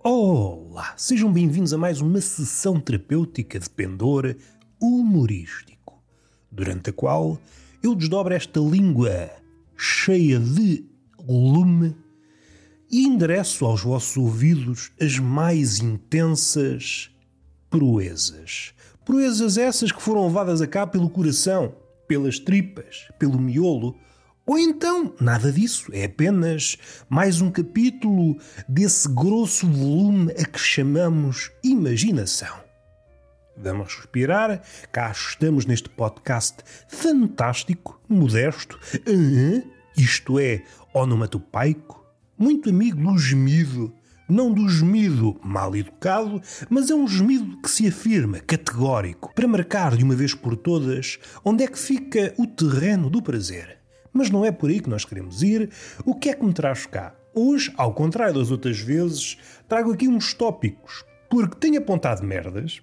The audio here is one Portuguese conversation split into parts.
Olá, sejam bem-vindos a mais uma sessão terapêutica de pendor humorístico, durante a qual eu desdobro esta língua cheia de lume e endereço aos vossos ouvidos as mais intensas proezas. Proezas essas que foram levadas a cabo pelo coração, pelas tripas, pelo miolo ou então, nada disso, é apenas mais um capítulo desse grosso volume a que chamamos imaginação. Vamos respirar, cá estamos neste podcast fantástico, modesto, uh, isto é, onomatopaico, muito amigo do gemido, não do gemido mal educado, mas é um gemido que se afirma, categórico, para marcar de uma vez por todas onde é que fica o terreno do prazer. Mas não é por aí que nós queremos ir. O que é que me traz cá? Hoje, ao contrário das outras vezes, trago aqui uns tópicos, porque tenho apontado merdas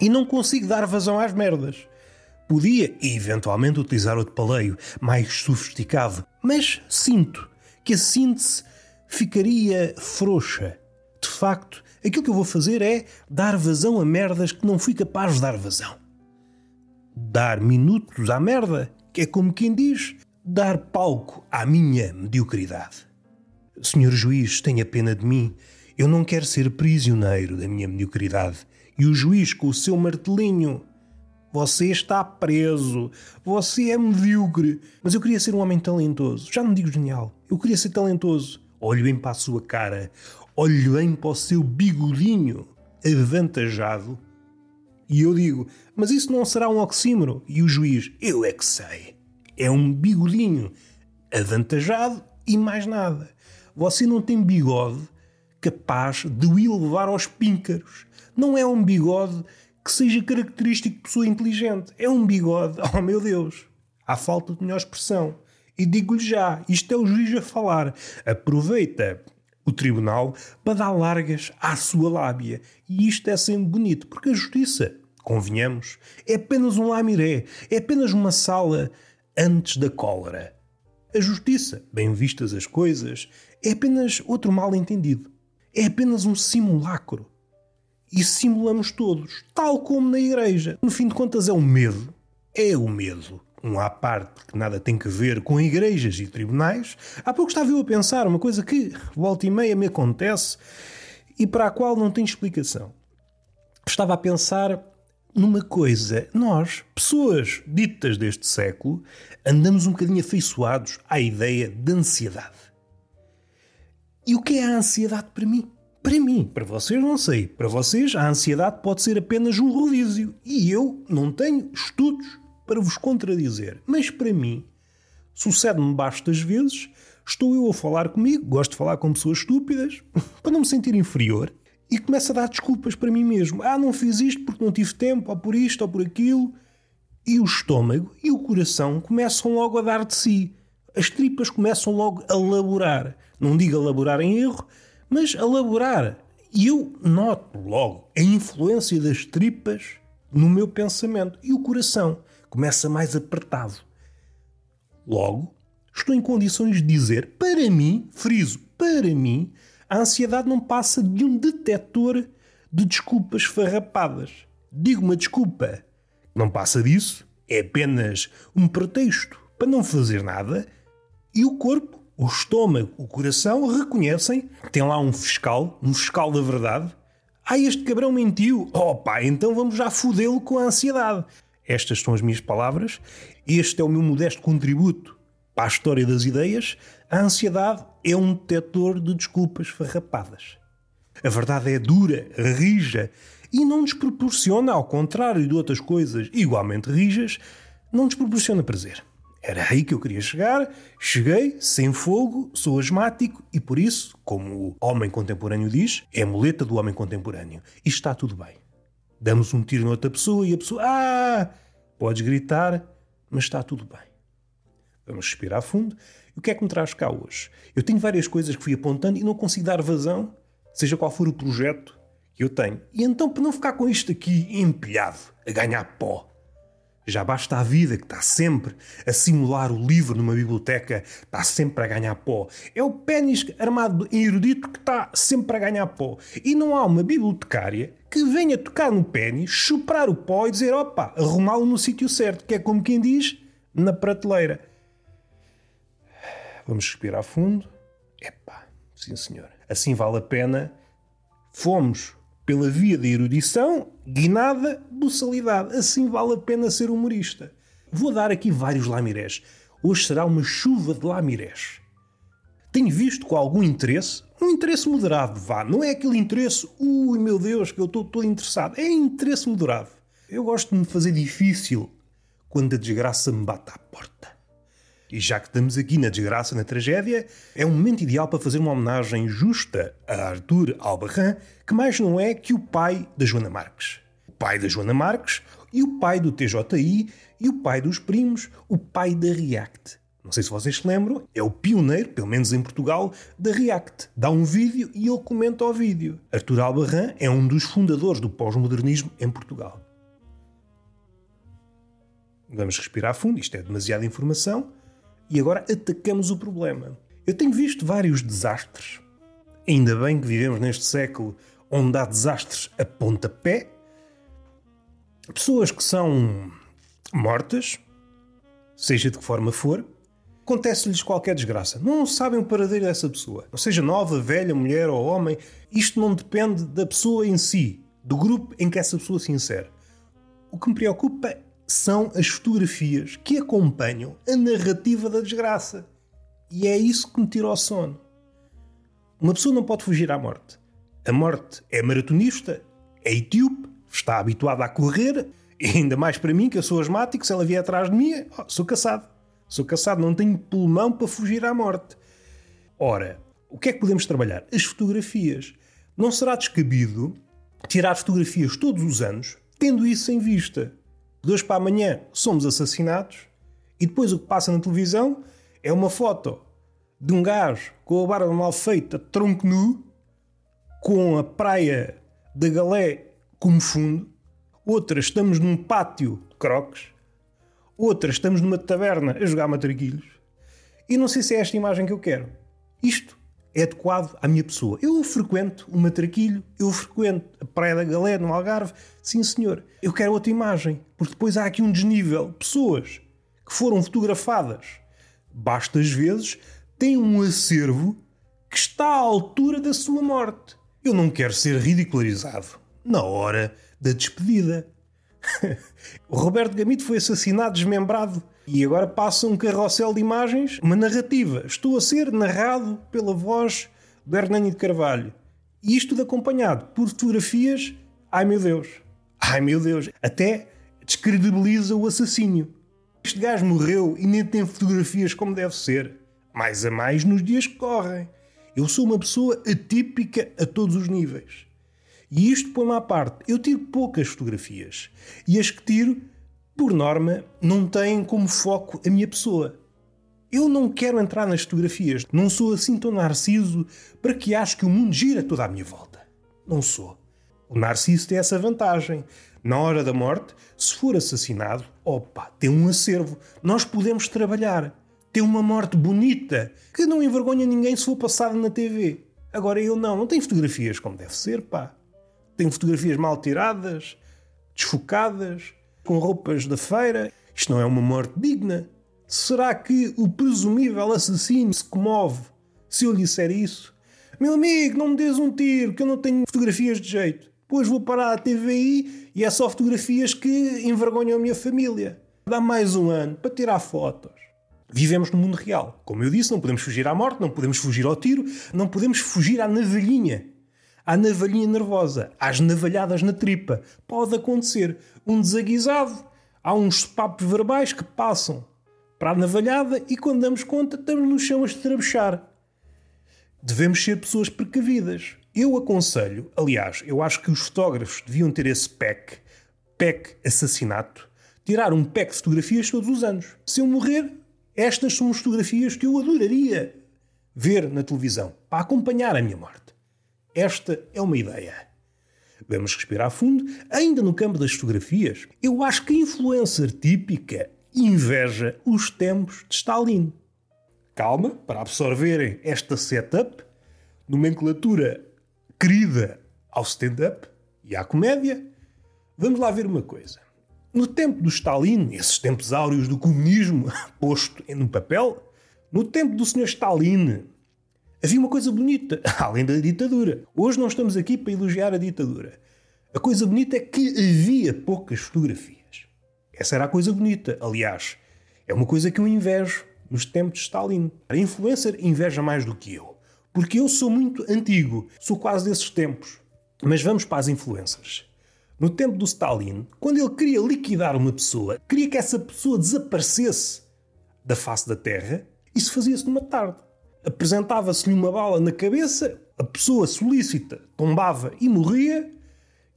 e não consigo dar vazão às merdas. Podia, eventualmente, utilizar outro paleio, mais sofisticado, mas sinto que a síntese ficaria frouxa. De facto, aquilo que eu vou fazer é dar vazão a merdas que não fui capaz de dar vazão. Dar minutos à merda, que é como quem diz, dar palco à minha mediocridade. Senhor juiz, tenha pena de mim. Eu não quero ser prisioneiro da minha mediocridade. E o juiz, com o seu martelinho, você está preso. Você é medíocre. Mas eu queria ser um homem talentoso. Já não digo genial. Eu queria ser talentoso. Olhe bem para a sua cara. Olhe bem para o seu bigodinho avantajado. E eu digo, mas isso não será um oxímoro? E o juiz, eu é que sei. É um bigodinho avantajado e mais nada. Você não tem bigode capaz de o elevar aos píncaros. Não é um bigode que seja característico de pessoa inteligente. É um bigode, oh meu Deus, há falta de melhor expressão. E digo-lhe já, isto é o juiz a falar. Aproveita o tribunal para dar largas à sua lábia. E isto é sempre bonito, porque a justiça, convenhamos, é apenas um lamiré, é apenas uma sala antes da cólera. A justiça, bem vistas as coisas, é apenas outro mal entendido. É apenas um simulacro. E simulamos todos, tal como na igreja. No fim de contas, é o medo. É o medo. Um à parte que nada tem que ver com igrejas e tribunais. Há pouco estava eu a pensar uma coisa que, volta e meia, me acontece e para a qual não tenho explicação. Estava a pensar numa coisa. Nós, pessoas ditas deste século, andamos um bocadinho afeiçoados à ideia de ansiedade. E o que é a ansiedade para mim? Para mim, para vocês não sei. Para vocês, a ansiedade pode ser apenas um rodízio. E eu não tenho estudos para vos contradizer. Mas para mim, sucede-me bastas vezes, estou eu a falar comigo, gosto de falar com pessoas estúpidas, para não me sentir inferior, e começo a dar desculpas para mim mesmo. Ah, não fiz isto porque não tive tempo, ou por isto, ou por aquilo. E o estômago e o coração começam logo a dar de si. As tripas começam logo a laborar. Não digo a laborar em erro, mas a laborar. E eu noto logo a influência das tripas no meu pensamento. E o coração começa mais apertado. Logo, estou em condições de dizer, para mim, friso, para mim, a ansiedade não passa de um detector de desculpas farrapadas. Digo uma desculpa. Não passa disso. É apenas um pretexto para não fazer nada e o corpo, o estômago, o coração reconhecem. Tem lá um fiscal, um fiscal da verdade. Ah, este cabrão mentiu. Oh pá, então vamos já fodê-lo com a ansiedade. Estas são as minhas palavras. Este é o meu modesto contributo para a história das ideias. A ansiedade é um detector de desculpas farrapadas. A verdade é dura, rija e não nos proporciona, ao contrário de outras coisas igualmente rijas, não nos proporciona prazer. Era aí que eu queria chegar, cheguei, sem fogo, sou asmático e por isso, como o homem contemporâneo diz, é a muleta do homem contemporâneo. E está tudo bem. Damos um tiro noutra pessoa e a pessoa, ah, podes gritar, mas está tudo bem. Vamos respirar fundo o que é que me traz cá hoje? Eu tenho várias coisas que fui apontando e não consigo dar vazão, seja qual for o projeto que eu tenho. E então, para não ficar com isto aqui empilhado, a ganhar pó, Já basta a vida que está sempre a simular o livro numa biblioteca, está sempre a ganhar pó. É o pênis armado em erudito que está sempre a ganhar pó. E não há uma bibliotecária que venha tocar no pênis, chuprar o pó e dizer opa, arrumá-lo no sítio certo, que é como quem diz, na prateleira. Vamos respirar fundo. Epá, sim senhor. Assim vale a pena. Fomos pela via da erudição, guinada, buçalidade. Assim vale a pena ser humorista. Vou dar aqui vários lamirés. Hoje será uma chuva de lamirés. Tenho visto com algum interesse, um interesse moderado, vá. Não é aquele interesse, ui meu Deus, que eu estou todo interessado. É interesse moderado. Eu gosto de me fazer difícil quando a desgraça me bate à porta. E já que estamos aqui na desgraça, na tragédia, é um momento ideal para fazer uma homenagem justa a Arthur Albarran, que mais não é que o pai da Joana Marques. O pai da Joana Marques e o pai do TJI e o pai dos primos, o pai da React. Não sei se vocês se lembram, é o pioneiro, pelo menos em Portugal, da React. Dá um vídeo e ele comenta o vídeo. Arthur Albarran é um dos fundadores do pós-modernismo em Portugal. Vamos respirar fundo, isto é demasiada informação e agora atacamos o problema. Eu tenho visto vários desastres. Ainda bem que vivemos neste século onde há desastres a pontapé. Pessoas que são mortas, seja de que forma for, acontece-lhes qualquer desgraça. Não sabem o paradeiro dessa pessoa. Ou seja, nova, velha, mulher ou homem. Isto não depende da pessoa em si, do grupo em que essa pessoa se insere. O que me preocupa são as fotografias que acompanham a narrativa da desgraça. E é isso que me tira o sono. Uma pessoa não pode fugir à morte. A morte é maratonista, é etíope, está habituada a correr, e ainda mais para mim, que eu sou asmático, se ela vier atrás de mim, oh, sou caçado. Sou caçado, não tenho pulmão para fugir à morte. Ora, o que é que podemos trabalhar? As fotografias. Não será descabido tirar fotografias todos os anos, tendo isso em vista de hoje para amanhã somos assassinados e depois o que passa na televisão é uma foto de um gajo com a barba mal feita, tronco nu, com a praia da Galé como fundo, outra estamos num pátio de croques, outra estamos numa taberna a jogar matraquilhos. E não sei se é esta imagem que eu quero. Isto é adequado à minha pessoa. Eu frequento o Matraquilho, eu frequento a Praia da Galé, no Algarve. Sim, senhor. Eu quero outra imagem, porque depois há aqui um desnível. Pessoas que foram fotografadas, basta às vezes, têm um acervo que está à altura da sua morte. Eu não quero ser ridicularizado na hora da despedida. o Roberto Gamito foi assassinado desmembrado e agora passa um carrossel de imagens, uma narrativa. Estou a ser narrado pela voz do Hernani de Carvalho. E isto tudo acompanhado por fotografias. Ai meu Deus! Ai meu Deus! Até descredibiliza o assassínio. Este gajo morreu e nem tem fotografias como deve ser. Mais a mais nos dias que correm. Eu sou uma pessoa atípica a todos os níveis. E isto põe-me à parte. Eu tiro poucas fotografias. E as que tiro por norma, não têm como foco a minha pessoa. Eu não quero entrar nas fotografias, não sou assim tão narciso para que ache que o mundo gira toda à minha volta. Não sou. O narciso tem essa vantagem. Na hora da morte, se for assassinado, opa, tem um acervo. Nós podemos trabalhar. Tem uma morte bonita, que não envergonha ninguém se for passada na TV. Agora eu não, não tenho fotografias como deve ser, pá. Tenho fotografias mal tiradas, desfocadas, com roupas da feira. Isto não é uma morte digna. Será que o presumível assassino se comove se eu lhe disser isso? Meu amigo, não me des um tiro, que eu não tenho fotografias de jeito. Depois vou parar a TVI e é só fotografias que envergonham a minha família. Dá mais um ano para tirar fotos. Vivemos no mundo real. Como eu disse, não podemos fugir à morte, não podemos fugir ao tiro, não podemos fugir à navalhinha à navalhinha nervosa, às navalhadas na tripa. Pode acontecer um desaguisado, há uns papos verbais que passam para a navalhada e quando damos conta estamos no chão a estrabuchar. Devemos ser pessoas precavidas. Eu aconselho, aliás, eu acho que os fotógrafos deviam ter esse PEC, PEC assassinato, tirar um PEC de fotografias todos os anos. Se eu morrer, estas são as fotografias que eu adoraria ver na televisão, para acompanhar a minha morte. Esta é uma ideia. Vamos respirar fundo. Ainda no campo das fotografias, eu acho que a influencer típica inveja os tempos de Stalin. Calma, para absorverem esta setup, nomenclatura querida ao stand-up e à comédia, vamos lá ver uma coisa. No tempo do Stalin, esses tempos áureos do comunismo posto no papel, no tempo do Sr. Stalin, havia uma coisa bonita, além da ditadura. Hoje não estamos aqui para elogiar a ditadura. A coisa bonita é que havia poucas fotografias. Essa era a coisa bonita. Aliás, é uma coisa que eu invejo nos tempos de Stalin. A influencer inveja mais do que eu. Porque eu sou muito antigo, sou quase desses tempos. Mas vamos para as influencers. No tempo do Stalin, quando ele queria liquidar uma pessoa, queria que essa pessoa desaparecesse da face da terra, isso fazia-se numa tarde. Apresentava-se-lhe uma bala na cabeça, a pessoa solícita tombava e morria,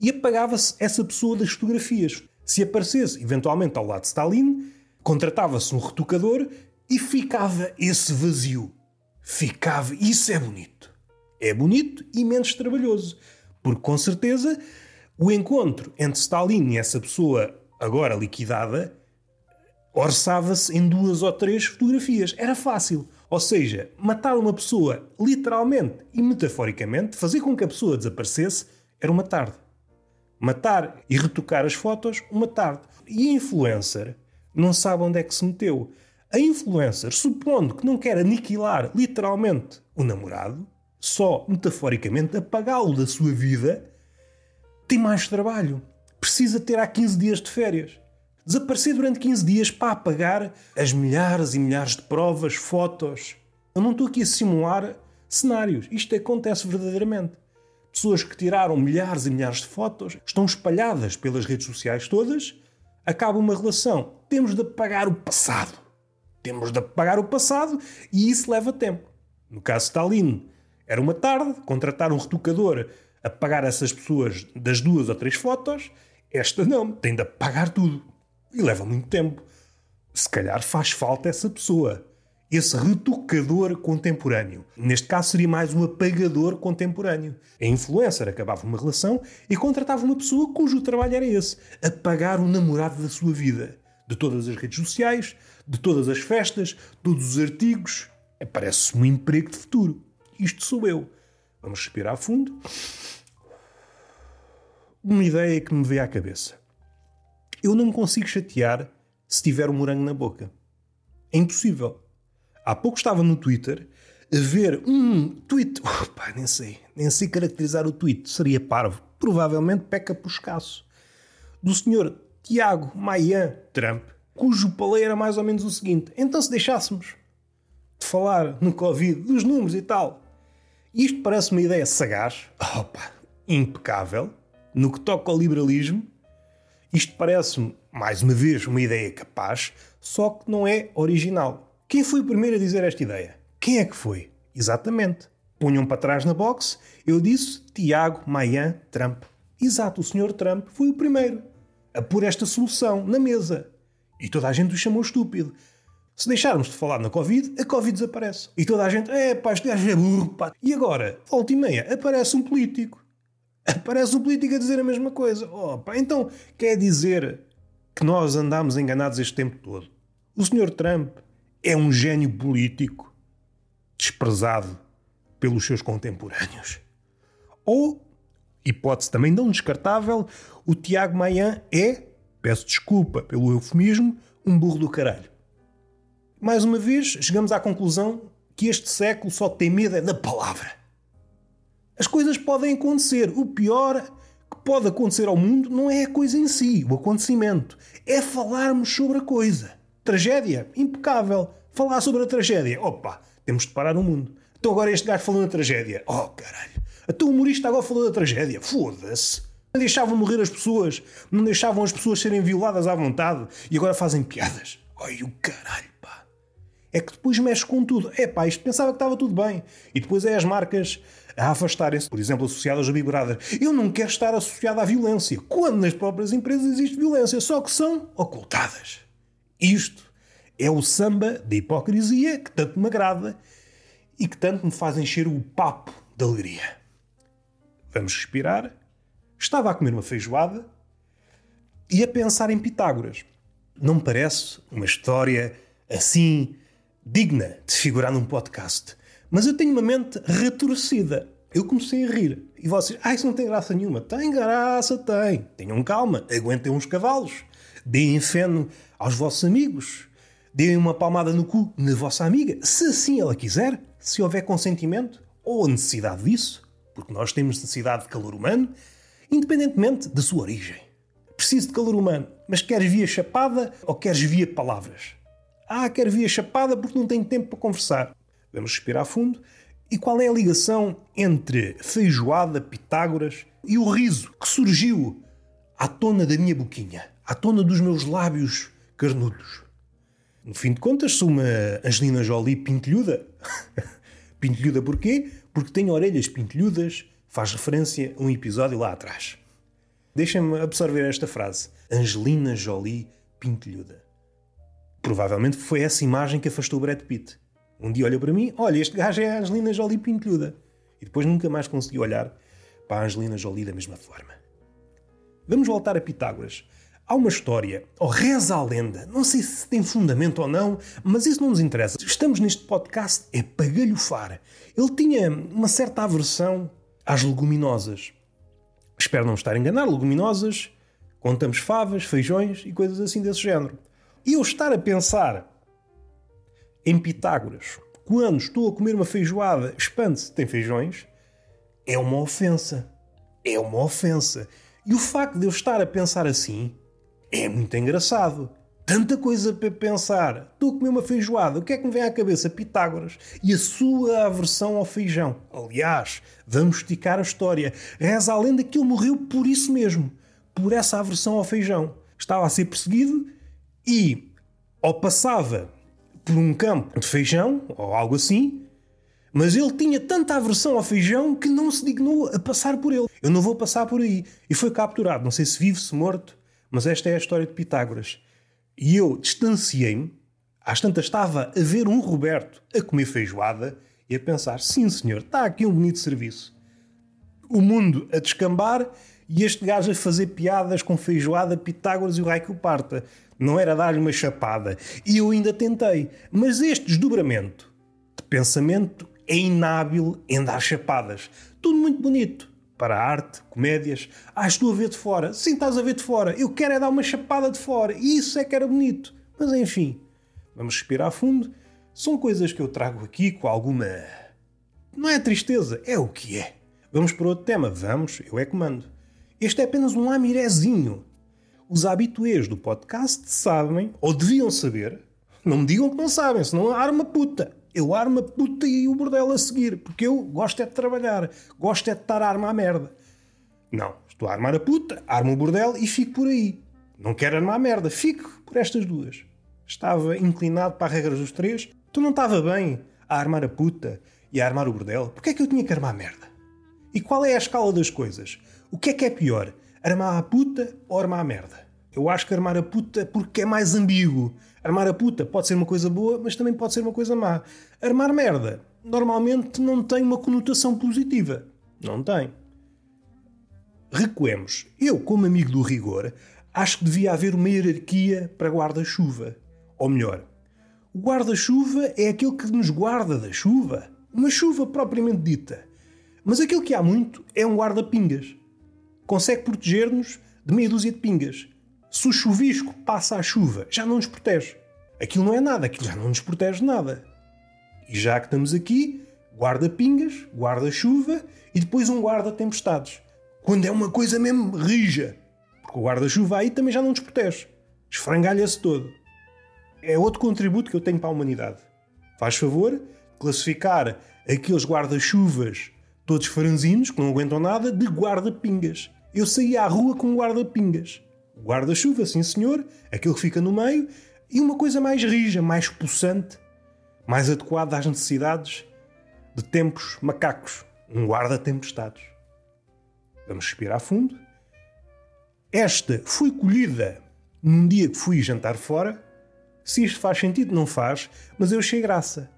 e apagava-se essa pessoa das fotografias. Se aparecesse eventualmente ao lado de Stalin, contratava-se um retocador e ficava esse vazio. Ficava. Isso é bonito. É bonito e menos trabalhoso. Porque com certeza o encontro entre Stalin e essa pessoa agora liquidada orçava-se em duas ou três fotografias. Era fácil. Ou seja, matar uma pessoa literalmente e metaforicamente, fazer com que a pessoa desaparecesse, era uma tarde. Matar e retocar as fotos, uma tarde. E a influencer não sabe onde é que se meteu. A influencer, supondo que não quer aniquilar literalmente o namorado, só metaforicamente apagá-lo da sua vida, tem mais trabalho. Precisa ter há 15 dias de férias. Desaparecer durante 15 dias para apagar as milhares e milhares de provas, fotos. Eu não estou aqui a simular cenários. Isto acontece verdadeiramente. Pessoas que tiraram milhares e milhares de fotos estão espalhadas pelas redes sociais todas. Acaba uma relação. Temos de apagar o passado. Temos de apagar o passado e isso leva tempo. No caso de Stalin, era uma tarde, contratar um retocador a pagar essas pessoas das duas ou três fotos. Esta não, tem de apagar tudo. E leva muito tempo. Se calhar faz falta essa pessoa. Esse retocador contemporâneo. Neste caso seria mais um apagador contemporâneo. A influencer acabava uma relação e contratava uma pessoa cujo trabalho era esse: apagar o namorado da sua vida. De todas as redes sociais, de todas as festas, todos os artigos. Parece-me um emprego de futuro. Isto sou eu. Vamos respirar fundo. Uma ideia que me veio à cabeça. Eu não me consigo chatear se tiver um morango na boca. É impossível. Há pouco estava no Twitter a ver um tweet. Opa, nem sei. Nem sei caracterizar o tweet. Seria parvo. Provavelmente peca por escasso. Do senhor Tiago Mayan Trump, cujo palé era mais ou menos o seguinte. Então, se deixássemos de falar no Covid, dos números e tal, isto parece uma ideia sagaz, opa, impecável, no que toca ao liberalismo, isto parece-me, mais uma vez, uma ideia capaz, só que não é original. Quem foi o primeiro a dizer esta ideia? Quem é que foi? Exatamente. Punham para trás na box, eu disse Tiago Mayan Trump. Exato, o senhor Trump foi o primeiro a pôr esta solução na mesa. E toda a gente o chamou estúpido. Se deixarmos de falar na Covid, a Covid desaparece. E toda a gente, é pá, este é burro, pá. E agora, volta e meia, aparece um político Aparece o político a dizer a mesma coisa. Opa, então quer dizer que nós andamos enganados este tempo todo. O Sr. Trump é um gênio político desprezado pelos seus contemporâneos. Ou, hipótese também não descartável, o Tiago Maia é, peço desculpa pelo eufemismo, um burro do caralho. Mais uma vez, chegamos à conclusão que este século só tem medo é da palavra. As coisas podem acontecer. O pior que pode acontecer ao mundo não é a coisa em si, o acontecimento. É falarmos sobre a coisa. Tragédia? Impecável. Falar sobre a tragédia. Opa, temos de parar o mundo. Então agora este gajo falou da tragédia. Oh, caralho. Até o humorista agora falou da tragédia. Foda-se. Não deixavam morrer as pessoas. Não deixavam as pessoas serem violadas à vontade. E agora fazem piadas. Ai, o caralho, pá. É que depois mexe com tudo. É pá, isto pensava que estava tudo bem. E depois é as marcas a afastarem-se, por exemplo, associadas a Brother. Eu não quero estar associado à violência, quando nas próprias empresas existe violência, só que são ocultadas. Isto é o samba da hipocrisia que tanto me agrada e que tanto me faz encher o papo de alegria. Vamos respirar, Estava a comer uma feijoada e a pensar em Pitágoras. Não me parece uma história assim digna de figurar num podcast. Mas eu tenho uma mente retorcida. Eu comecei a rir. E vocês, ah, isso não tem graça nenhuma. Tem graça, tem. Tenham calma, aguentem uns cavalos. Deem feno aos vossos amigos. Deem uma palmada no cu na vossa amiga, se assim ela quiser, se houver consentimento ou necessidade disso, porque nós temos necessidade de calor humano, independentemente da sua origem. Preciso de calor humano, mas queres via chapada ou queres via palavras? Ah, quero via chapada porque não tenho tempo para conversar. Vamos respirar fundo. E qual é a ligação entre feijoada, Pitágoras e o riso que surgiu à tona da minha boquinha, à tona dos meus lábios carnudos? No fim de contas, sou uma Angelina Jolie pintelhuda. pintelhuda porquê? Porque tem orelhas pintelhudas, faz referência a um episódio lá atrás. Deixem-me absorver esta frase. Angelina Jolie pintelhuda. Provavelmente foi essa imagem que afastou Brad Pitt. Um dia olhou para mim, olha, este gajo é a Angelina Jolie pintelhuda. E depois nunca mais consegui olhar para a Angelina Jolie da mesma forma. Vamos voltar a Pitágoras. Há uma história, ou reza a lenda, não sei se tem fundamento ou não, mas isso não nos interessa. Estamos neste podcast é para galhofar. Ele tinha uma certa aversão às leguminosas. Espero não estar a enganar, leguminosas, contamos favas, feijões e coisas assim desse género. E eu estar a pensar em Pitágoras, quando estou a comer uma feijoada, espante-se, tem feijões, é uma ofensa. É uma ofensa. E o facto de eu estar a pensar assim é muito engraçado. Tanta coisa para pensar. Estou a comer uma feijoada. O que é que me vem à cabeça? Pitágoras. E a sua aversão ao feijão. Aliás, vamos esticar a história. Reza a lenda que ele morreu por isso mesmo. Por essa aversão ao feijão. Estava a ser perseguido e, ou passava por um campo de feijão, ou algo assim, mas ele tinha tanta aversão ao feijão que não se dignou a passar por ele. Eu não vou passar por aí. E foi capturado. Não sei se vive, se morto mas esta é a história de Pitágoras. E eu distanciei-me, às tantas estava a ver um Roberto a comer feijoada e a pensar: sim, senhor, está aqui um bonito serviço. O mundo a descambar e este gajo a fazer piadas com feijoada, Pitágoras e o raio que o parta. Não era dar-lhe uma chapada. E eu ainda tentei. Mas este desdobramento de pensamento é inábil em dar chapadas. Tudo muito bonito para a arte, comédias. Ah, estou a ver de fora. Sim, estás a ver de fora. Eu quero é dar uma chapada de fora. E isso é que era bonito. Mas enfim, vamos respirar fundo. São coisas que eu trago aqui com alguma. Não é tristeza, é o que é. Vamos para outro tema. Vamos, eu é comando. Este é apenas um lamirezinho. Os habituês do podcast sabem, ou deviam saber, não me digam que não sabem, senão arma puta eu armo a puta e o bordel a seguir, porque eu gosto é de trabalhar, gosto é de estar a arma à merda. Não, estou a armar a puta, armo o bordel e fico por aí. Não quero armar a merda, fico por estas duas. Estava inclinado para a regra dos três, tu não estava bem a armar a puta e a armar o bordel, porque é que eu tinha que armar a merda? E qual é a escala das coisas? O que é que é pior, armar a puta ou armar a merda? Eu acho que armar a puta porque é mais ambíguo. Armar a puta pode ser uma coisa boa, mas também pode ser uma coisa má. Armar merda normalmente não tem uma conotação positiva. Não tem. Recuemos. Eu, como amigo do rigor, acho que devia haver uma hierarquia para guarda-chuva. Ou melhor, o guarda-chuva é aquele que nos guarda da chuva. Uma chuva propriamente dita. Mas aquele que há muito é um guarda-pingas. Consegue proteger-nos de meia dúzia de pingas. Se o chuvisco passa a chuva, já não nos protege. Aquilo não é nada, aquilo já não nos protege nada. E já que estamos aqui, guarda-pingas, guarda-chuva e depois um guarda-tempestades. Quando é uma coisa mesmo rija. Porque o guarda-chuva aí também já não nos protege. Esfrangalha-se todo. É outro contributo que eu tenho para a humanidade. Faz favor classificar aqueles guarda-chuvas todos franzinos, que não aguentam nada, de guarda-pingas. Eu saí à rua com guarda-pingas guarda-chuva, sim senhor, aquele que fica no meio, e uma coisa mais rija, mais possante, mais adequada às necessidades de tempos macacos, um guarda-tempestades. Vamos respirar fundo. Esta foi colhida num dia que fui jantar fora. Se isto faz sentido, não faz, mas eu achei graça.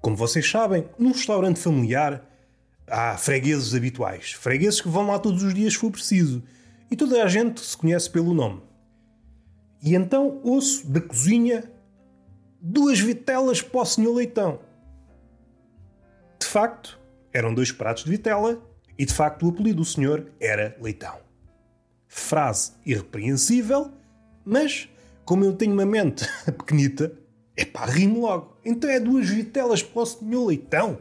Como vocês sabem, num restaurante familiar, Há fregueses habituais, fregueses que vão lá todos os dias se for preciso. E toda a gente se conhece pelo nome. E então ouço da cozinha duas vitelas para o senhor Leitão. De facto, eram dois pratos de vitela e de facto o apelido do senhor era Leitão. Frase irrepreensível, mas como eu tenho uma mente pequenita, é pá, rimo logo. Então é duas vitelas para o senhor Leitão.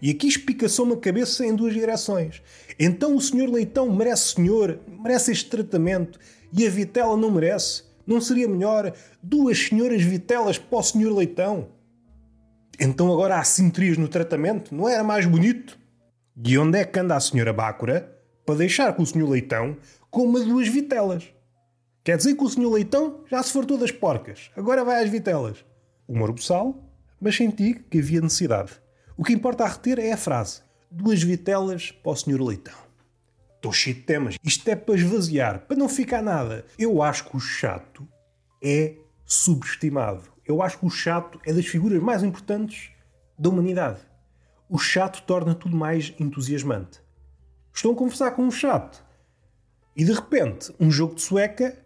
E aqui espicaçou-me a cabeça em duas direções. Então o senhor Leitão merece senhor, merece este tratamento, e a vitela não merece. Não seria melhor duas senhoras vitelas para o senhor Leitão? Então agora há simetrias no tratamento? Não era mais bonito? E onde é que anda a senhora Bácora para deixar que o senhor Leitão coma duas vitelas? Quer dizer que o senhor Leitão já se fartou das porcas, agora vai às vitelas. Humor boçal, mas senti que havia necessidade. O que importa a reter é a frase: duas vitelas para o senhor Leitão. Estou cheio de temas. Isto é para esvaziar, para não ficar nada. Eu acho que o chato é subestimado. Eu acho que o chato é das figuras mais importantes da humanidade. O chato torna tudo mais entusiasmante. Estão a conversar com um chato e de repente um jogo de sueca,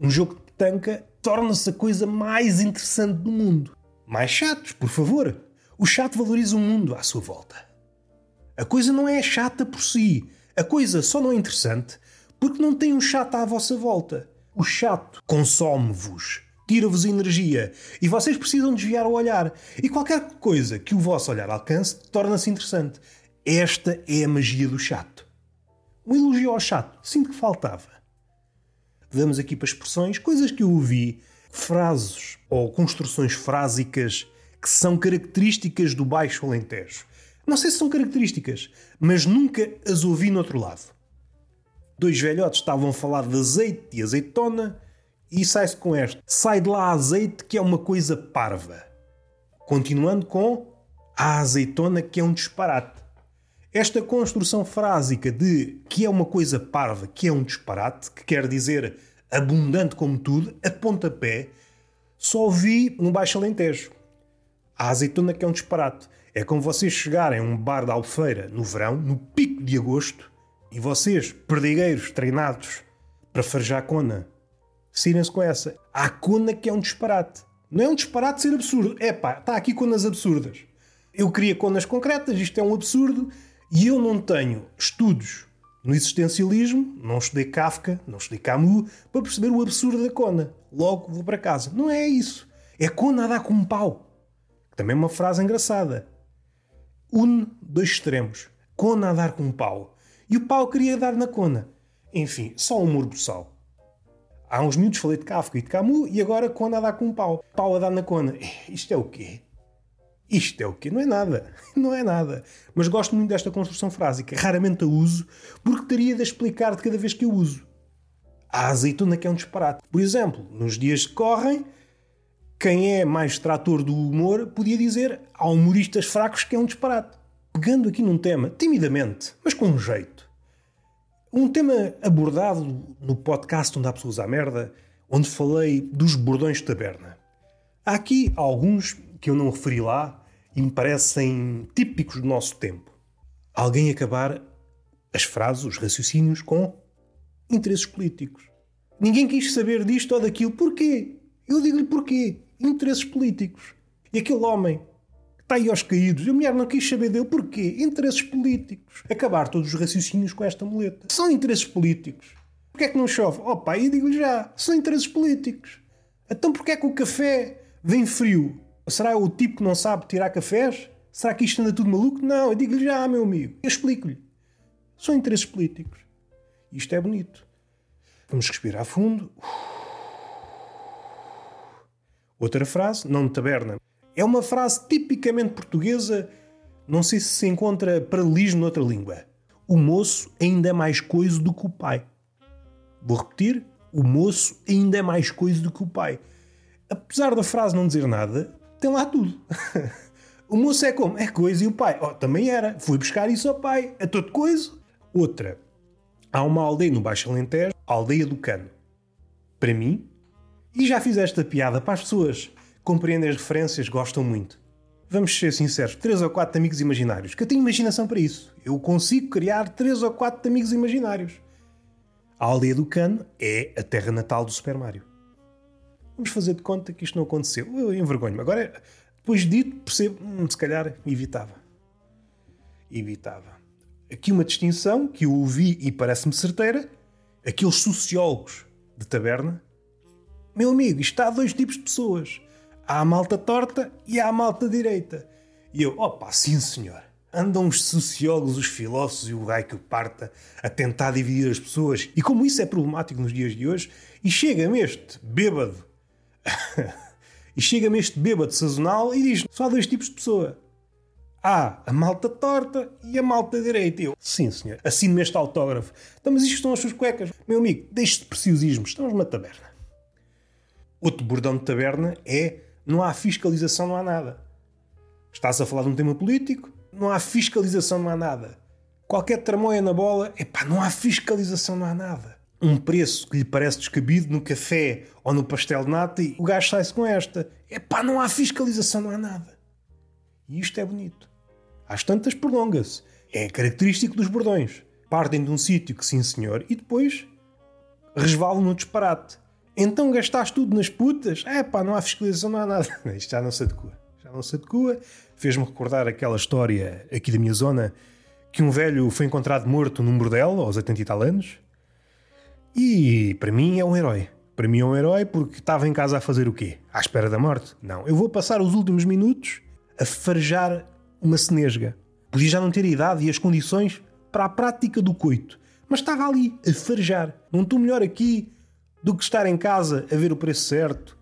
um jogo de petanca, torna-se a coisa mais interessante do mundo. Mais chatos, por favor. O chato valoriza o mundo à sua volta. A coisa não é chata por si. A coisa só não é interessante porque não tem um chato à vossa volta. O chato consome-vos, tira-vos energia e vocês precisam desviar o olhar. E qualquer coisa que o vosso olhar alcance torna-se interessante. Esta é a magia do chato. Um elogio ao chato, sinto que faltava. Vamos aqui para expressões, coisas que eu ouvi, frases ou construções frásicas que são características do Baixo Alentejo. Não sei se são características, mas nunca as ouvi no outro lado. Dois velhotes estavam a falar de azeite e azeitona e sai-se com esta. Sai de lá azeite que é uma coisa parva. Continuando com a azeitona que é um disparate. Esta construção frásica de que é uma coisa parva, que é um disparate, que quer dizer abundante como tudo, a pontapé, só vi no Baixo Alentejo. A azeitona que é um disparate. É como vocês chegarem a um bar de Albufeira no verão, no pico de agosto, e vocês, perdigueiros treinados para farejar cona, sirem-se com essa. Há cona que é um disparate. Não é um disparate ser absurdo. É pá, está aqui conas absurdas. Eu queria conas concretas, isto é um absurdo, e eu não tenho estudos no existencialismo, não estudei Kafka, não estudei Camus, para perceber o absurdo da cona. Logo vou para casa. Não é isso. É cona a dar com um pau. Também uma frase engraçada. Une dois extremos. Cona a dar com um pau. E o pau queria dar na cona. Enfim, só um humor buçal. Há uns minutos falei de Kafka e de Camus e agora cona a dar com um pau. Pau a dar na cona. Isto é o quê? Isto é o quê? Não é nada. Não é nada. Mas gosto muito desta construção frásica. Raramente a uso porque teria de explicar de cada vez que eu uso. A azeitona que é um disparate. Por exemplo, nos dias que correm, quem é mais trator do humor podia dizer há humoristas fracos que é um disparate. Pegando aqui num tema, timidamente, mas com um jeito. Um tema abordado no podcast onde há pessoas à merda, onde falei dos bordões de taberna. Há aqui alguns que eu não referi lá e me parecem típicos do nosso tempo. Alguém acabar as frases, os raciocínios com interesses políticos. Ninguém quis saber disto ou daquilo. Porquê? Eu digo-lhe porquê interesses políticos. E aquele homem que está aí aos caídos, a mulher não quis saber dele, porquê? Interesses políticos. Acabar todos os raciocínios com esta muleta. São interesses políticos. Porquê é que não chove? Oh pá, eu digo-lhe já, são interesses políticos. Então porquê é que o café vem frio? Será o tipo que não sabe tirar cafés? Será que isto anda tudo maluco? Não, eu digo-lhe já, meu amigo. Eu explico-lhe. São interesses políticos. Isto é bonito. Vamos respirar fundo. Uf. Outra frase, não de taberna. É uma frase tipicamente portuguesa, não sei se se encontra paralelismo noutra língua. O moço ainda é mais coisa do que o pai. Vou repetir: o moço ainda é mais coisa do que o pai. Apesar da frase não dizer nada, tem lá tudo. o moço é como? É coisa e o pai? Oh, também era. Fui buscar isso ao pai. É todo coisa. Outra. Há uma aldeia no Baixo Alentejo, aldeia do Cano. Para mim, e já fiz esta piada para as pessoas. Compreendem as referências, gostam muito. vamos ser sinceros, três ou quatro amigos imaginários. Que eu tenho imaginação para isso. Eu consigo criar três ou quatro amigos imaginários. A aldeia do Cano é a terra natal do Super Mario. Vamos fazer de conta que isto não aconteceu. Eu envergonho-me. Agora, depois dito, percebo, hum, se calhar evitava. Evitava. Aqui uma distinção que eu ouvi e parece-me certeira. Aqueles sociólogos de taberna. Meu amigo, isto há dois tipos de pessoas há a malta torta e há a malta direita. E eu, opa, sim senhor. Andam os sociólogos, os filósofos e o raio que parta a tentar dividir as pessoas. E como isso é problemático nos dias de hoje, e chega-me este bêbado, e chega-me este bêbado sazonal e diz: só há dois tipos de pessoa. Há a malta torta e a malta direita. Eu, sim senhor, assino-me este autógrafo. Então, mas isto são as suas cuecas. Meu amigo, deixe de preciosismo, estamos numa taberna. Outro bordão de taberna é não há fiscalização, não há nada. Estás a falar de um tema político? Não há fiscalização, não há nada. Qualquer tramóia na bola, epá, não há fiscalização, não há nada. Um preço que lhe parece descabido no café ou no pastel de nata e o gajo sai-se com esta. Epá, não há fiscalização, não há nada. E isto é bonito. Às tantas prolonga-se. É característico dos bordões. Partem de um sítio que sim senhor e depois resvalam no disparate. Então gastaste tudo nas putas? É pá, não há fiscalização, não há nada. Isto já não se adequa. Já não se adequa. Fez-me recordar aquela história aqui da minha zona que um velho foi encontrado morto num bordel aos 80 e tal anos. E para mim é um herói. Para mim é um herói porque estava em casa a fazer o quê? À espera da morte? Não. Eu vou passar os últimos minutos a farejar uma cenesga. Podia já não ter a idade e as condições para a prática do coito. Mas estava ali, a farejar. Não estou melhor aqui do que estar em casa a ver o preço certo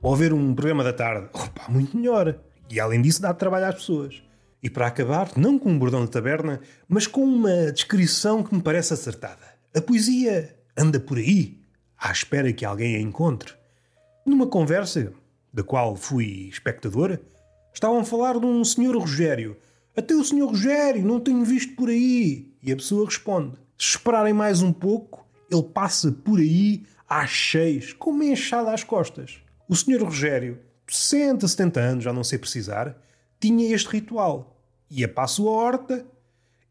ou a ver um programa da tarde. Opa, muito melhor. E além disso, dá trabalho às pessoas. E para acabar, não com um bordão de taberna, mas com uma descrição que me parece acertada. A poesia anda por aí, à espera que alguém a encontre. Numa conversa, da qual fui espectador, estavam a falar de um senhor Rogério. Até o senhor Rogério, não tenho visto por aí. E a pessoa responde: se esperarem mais um pouco, ele passa por aí às seis, com uma enxada às costas. O senhor Rogério, 60, 70 anos, já não sei precisar, tinha este ritual. Ia para a sua horta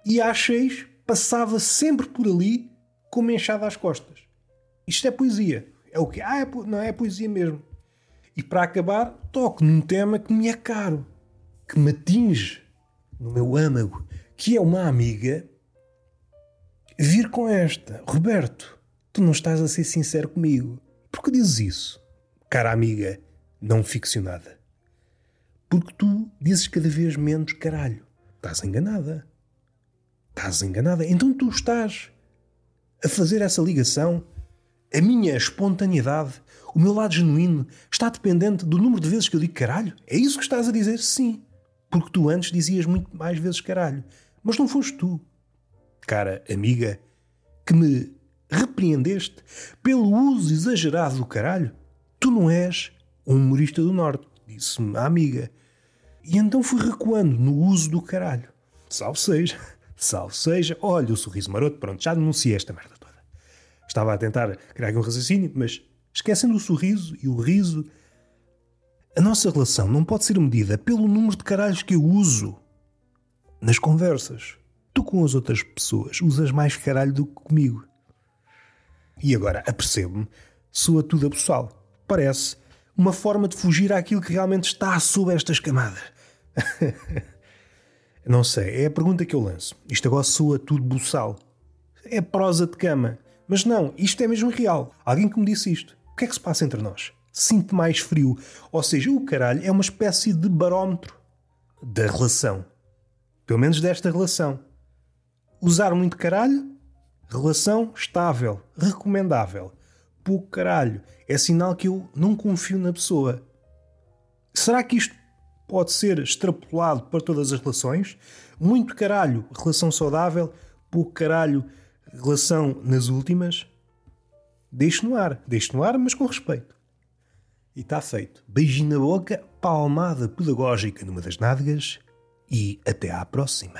e às seis passava sempre por ali com uma enxada às costas. Isto é poesia. É o que? Ah, é não é poesia mesmo. E para acabar, toco num tema que me é caro, que me atinge no meu âmago, que é uma amiga vir com esta. Roberto, tu não estás a ser sincero comigo. Por que dizes isso, cara amiga não ficcionada? Porque tu dizes cada vez menos caralho. Estás enganada. Estás enganada. Então tu estás a fazer essa ligação. A minha espontaneidade, o meu lado genuíno, está dependente do número de vezes que eu digo caralho? É isso que estás a dizer? Sim. Porque tu antes dizias muito mais vezes caralho. Mas não foste tu, cara amiga, que me repreendeste pelo uso exagerado do caralho. Tu não és um humorista do Norte, disse-me a amiga. E então fui recuando no uso do caralho. Salve seja, salve seja. Olha o sorriso maroto, pronto, já denunciei esta merda toda. Estava a tentar criar aqui um raciocínio, mas esquecendo o sorriso e o riso, a nossa relação não pode ser medida pelo número de caralhos que eu uso nas conversas. Tu com as outras pessoas usas mais caralho do que comigo. E agora apercebo-me, soa tudo abissal. Parece uma forma de fugir àquilo que realmente está sob estas camadas. não sei, é a pergunta que eu lanço. Isto agora soa tudo buçal. É prosa de cama. Mas não, isto é mesmo real. Alguém que me disse isto. O que é que se passa entre nós? Sinto mais frio. Ou seja, o caralho é uma espécie de barómetro da relação. Pelo menos desta relação. Usar muito caralho Relação estável, recomendável. Pouco caralho, é sinal que eu não confio na pessoa. Será que isto pode ser extrapolado para todas as relações? Muito caralho, relação saudável, pouco caralho, relação nas últimas? Deixe no ar, deixe no ar, mas com respeito. E está feito. Beijinho na boca, palmada pedagógica numa das nádegas e até à próxima.